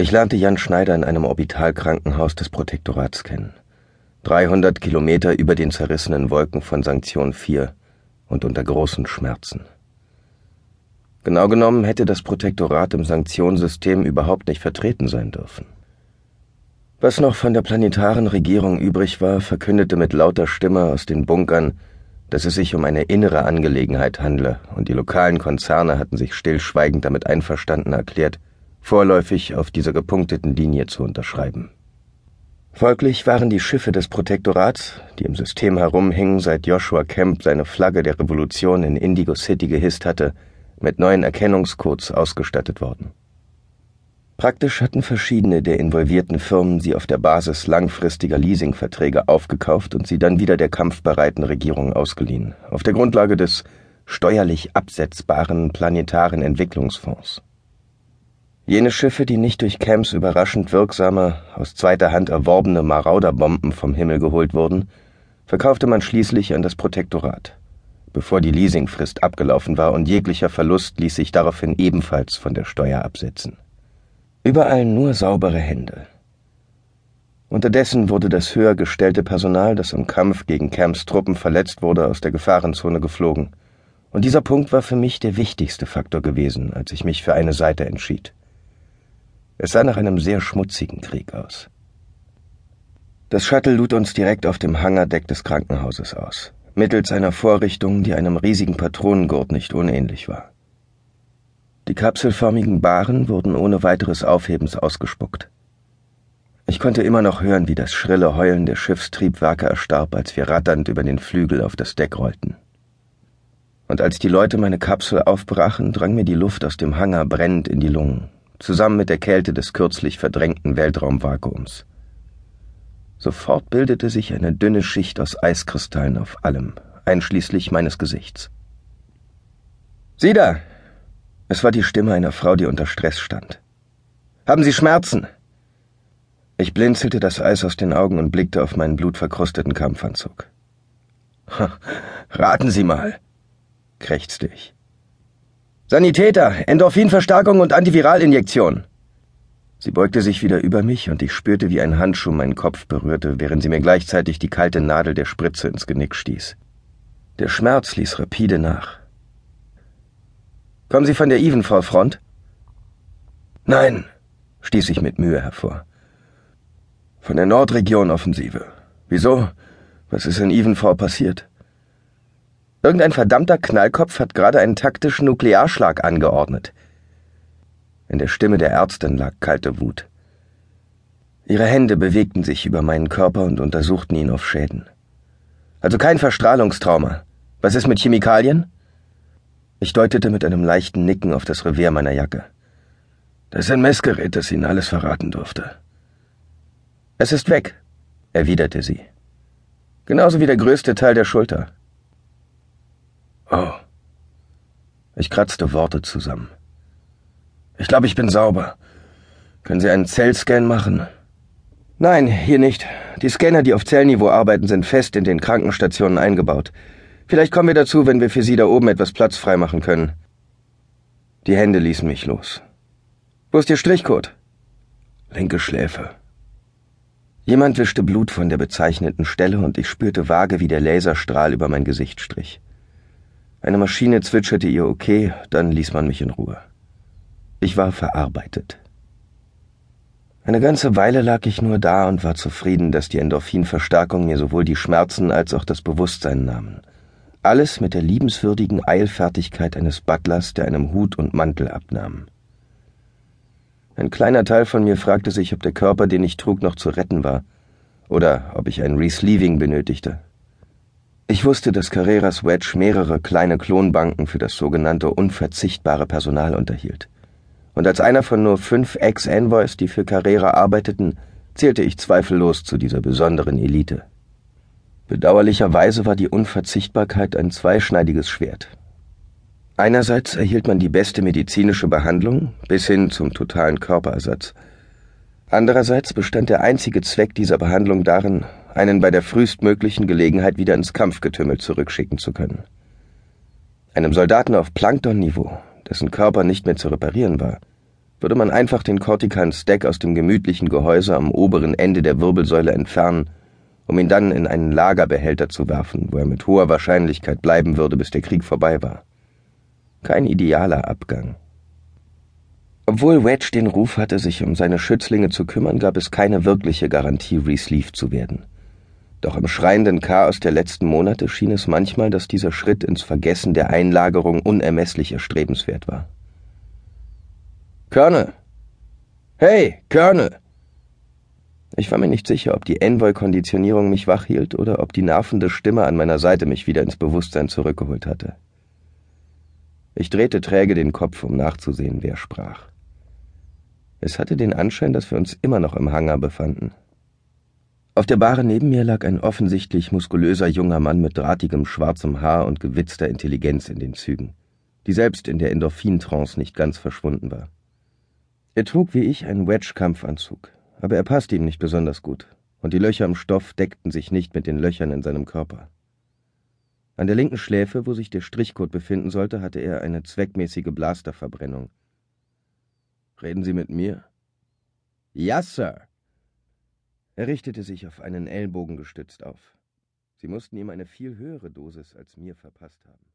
Ich lernte Jan Schneider in einem Orbitalkrankenhaus des Protektorats kennen. 300 Kilometer über den zerrissenen Wolken von Sanktion 4 und unter großen Schmerzen. Genau genommen hätte das Protektorat im Sanktionssystem überhaupt nicht vertreten sein dürfen. Was noch von der planetaren Regierung übrig war, verkündete mit lauter Stimme aus den Bunkern, dass es sich um eine innere Angelegenheit handle, und die lokalen Konzerne hatten sich stillschweigend damit einverstanden erklärt, vorläufig auf dieser gepunkteten Linie zu unterschreiben. Folglich waren die Schiffe des Protektorats, die im System herumhingen, seit Joshua Kemp seine Flagge der Revolution in Indigo City gehisst hatte, mit neuen Erkennungscodes ausgestattet worden. Praktisch hatten verschiedene der involvierten Firmen sie auf der Basis langfristiger Leasingverträge aufgekauft und sie dann wieder der kampfbereiten Regierung ausgeliehen, auf der Grundlage des steuerlich absetzbaren planetaren Entwicklungsfonds. Jene Schiffe, die nicht durch Camps überraschend wirksame, aus zweiter Hand erworbene Marauderbomben vom Himmel geholt wurden, verkaufte man schließlich an das Protektorat, bevor die Leasingfrist abgelaufen war und jeglicher Verlust ließ sich daraufhin ebenfalls von der Steuer absetzen. Überall nur saubere Hände. Unterdessen wurde das höher gestellte Personal, das im Kampf gegen Camps Truppen verletzt wurde, aus der Gefahrenzone geflogen. Und dieser Punkt war für mich der wichtigste Faktor gewesen, als ich mich für eine Seite entschied. Es sah nach einem sehr schmutzigen Krieg aus. Das Shuttle lud uns direkt auf dem Hangardeck des Krankenhauses aus, mittels einer Vorrichtung, die einem riesigen Patronengurt nicht unähnlich war. Die kapselförmigen Baren wurden ohne weiteres Aufhebens ausgespuckt. Ich konnte immer noch hören, wie das schrille Heulen der Schiffstriebwerke erstarb, als wir ratternd über den Flügel auf das Deck rollten. Und als die Leute meine Kapsel aufbrachen, drang mir die Luft aus dem Hangar brennend in die Lungen zusammen mit der Kälte des kürzlich verdrängten Weltraumvakuums. Sofort bildete sich eine dünne Schicht aus Eiskristallen auf allem, einschließlich meines Gesichts. Sieh da! Es war die Stimme einer Frau, die unter Stress stand. Haben Sie Schmerzen? Ich blinzelte das Eis aus den Augen und blickte auf meinen blutverkrusteten Kampfanzug. Raten Sie mal, krächzte ich. Sanitäter, Endorphinverstärkung und Antiviralinjektion. Sie beugte sich wieder über mich und ich spürte, wie ein Handschuh meinen Kopf berührte, während sie mir gleichzeitig die kalte Nadel der Spritze ins Genick stieß. Der Schmerz ließ rapide nach. Kommen Sie von der Evenfall-Front? Nein, stieß ich mit Mühe hervor. Von der Nordregion-Offensive. Wieso? Was ist in Evenfall passiert? Irgendein verdammter Knallkopf hat gerade einen taktischen Nuklearschlag angeordnet. In der Stimme der Ärztin lag kalte Wut. Ihre Hände bewegten sich über meinen Körper und untersuchten ihn auf Schäden. Also kein Verstrahlungstrauma. Was ist mit Chemikalien? Ich deutete mit einem leichten Nicken auf das Revier meiner Jacke. Das ist ein Messgerät, das Ihnen alles verraten durfte. Es ist weg, erwiderte sie. Genauso wie der größte Teil der Schulter. Oh. Ich kratzte Worte zusammen. Ich glaube, ich bin sauber. Können Sie einen Zellscan machen? Nein, hier nicht. Die Scanner, die auf Zellniveau arbeiten, sind fest in den Krankenstationen eingebaut. Vielleicht kommen wir dazu, wenn wir für Sie da oben etwas Platz freimachen können. Die Hände ließen mich los. Wo ist Ihr Strichcode? Linke Schläfe. Jemand wischte Blut von der bezeichneten Stelle und ich spürte vage, wie der Laserstrahl über mein Gesicht strich. Eine Maschine zwitscherte ihr okay, dann ließ man mich in Ruhe. Ich war verarbeitet. Eine ganze Weile lag ich nur da und war zufrieden, dass die Endorphinverstärkung mir sowohl die Schmerzen als auch das Bewusstsein nahmen. Alles mit der liebenswürdigen Eilfertigkeit eines Butlers, der einem Hut und Mantel abnahm. Ein kleiner Teil von mir fragte sich, ob der Körper, den ich trug, noch zu retten war, oder ob ich ein Resleeving benötigte. Ich wusste, dass Carreras Wedge mehrere kleine Klonbanken für das sogenannte unverzichtbare Personal unterhielt. Und als einer von nur fünf Ex-Envoys, die für Carrera arbeiteten, zählte ich zweifellos zu dieser besonderen Elite. Bedauerlicherweise war die Unverzichtbarkeit ein zweischneidiges Schwert. Einerseits erhielt man die beste medizinische Behandlung bis hin zum totalen Körperersatz. Andererseits bestand der einzige Zweck dieser Behandlung darin, einen bei der frühestmöglichen Gelegenheit wieder ins Kampfgetümmel zurückschicken zu können. Einem Soldaten auf Plankton-Niveau, dessen Körper nicht mehr zu reparieren war, Würde man einfach den kortikalen Stack aus dem gemütlichen Gehäuse am oberen Ende der Wirbelsäule entfernen, um ihn dann in einen Lagerbehälter zu werfen, wo er mit hoher Wahrscheinlichkeit bleiben würde, bis der Krieg vorbei war. Kein idealer Abgang. Obwohl Wedge den Ruf hatte, sich um seine Schützlinge zu kümmern, gab es keine wirkliche Garantie, resleeved zu werden. Doch im schreienden Chaos der letzten Monate schien es manchmal, dass dieser Schritt ins Vergessen der Einlagerung unermesslich erstrebenswert war. Colonel! Hey, Colonel! Ich war mir nicht sicher, ob die Envoy-Konditionierung mich wach hielt oder ob die nervende Stimme an meiner Seite mich wieder ins Bewusstsein zurückgeholt hatte. Ich drehte träge den Kopf, um nachzusehen, wer sprach. Es hatte den Anschein, dass wir uns immer noch im Hangar befanden. Auf der Bahre neben mir lag ein offensichtlich muskulöser junger Mann mit drahtigem schwarzem Haar und gewitzter Intelligenz in den Zügen, die selbst in der Endorphintrance nicht ganz verschwunden war. Er trug wie ich einen Wedge-Kampfanzug, aber er passte ihm nicht besonders gut, und die Löcher im Stoff deckten sich nicht mit den Löchern in seinem Körper. An der linken Schläfe, wo sich der Strichcode befinden sollte, hatte er eine zweckmäßige Blasterverbrennung. Reden Sie mit mir? Ja, Sir. Er richtete sich auf einen Ellbogen gestützt auf. Sie mussten ihm eine viel höhere Dosis als mir verpasst haben.